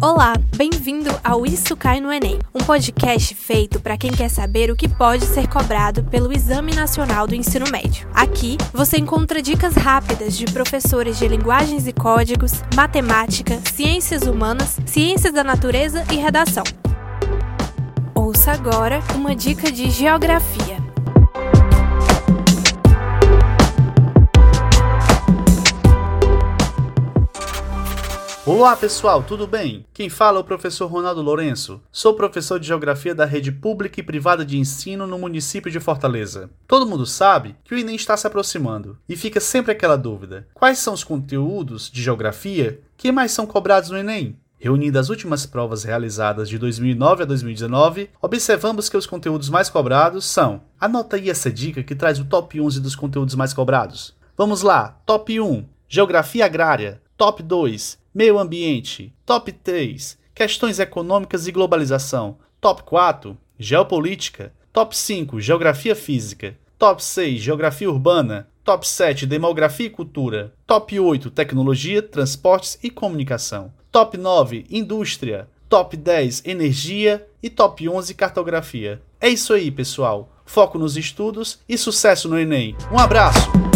Olá, bem-vindo ao Isso Cai no Enem, um podcast feito para quem quer saber o que pode ser cobrado pelo Exame Nacional do Ensino Médio. Aqui você encontra dicas rápidas de professores de linguagens e códigos, matemática, ciências humanas, ciências da natureza e redação. Ouça agora uma dica de geografia. Olá pessoal, tudo bem? Quem fala é o professor Ronaldo Lourenço. Sou professor de Geografia da rede pública e privada de ensino no município de Fortaleza. Todo mundo sabe que o Enem está se aproximando e fica sempre aquela dúvida: quais são os conteúdos de geografia que mais são cobrados no Enem? Reunindo as últimas provas realizadas de 2009 a 2019, observamos que os conteúdos mais cobrados são. Anota aí essa dica que traz o top 11 dos conteúdos mais cobrados. Vamos lá: Top 1: Geografia Agrária. Top 2: Meio Ambiente. Top 3: Questões Econômicas e Globalização. Top 4: Geopolítica. Top 5: Geografia Física. Top 6: Geografia Urbana. Top 7: Demografia e Cultura. Top 8: Tecnologia, Transportes e Comunicação. Top 9: Indústria. Top 10: Energia. E Top 11: Cartografia. É isso aí, pessoal. Foco nos estudos e sucesso no Enem. Um abraço!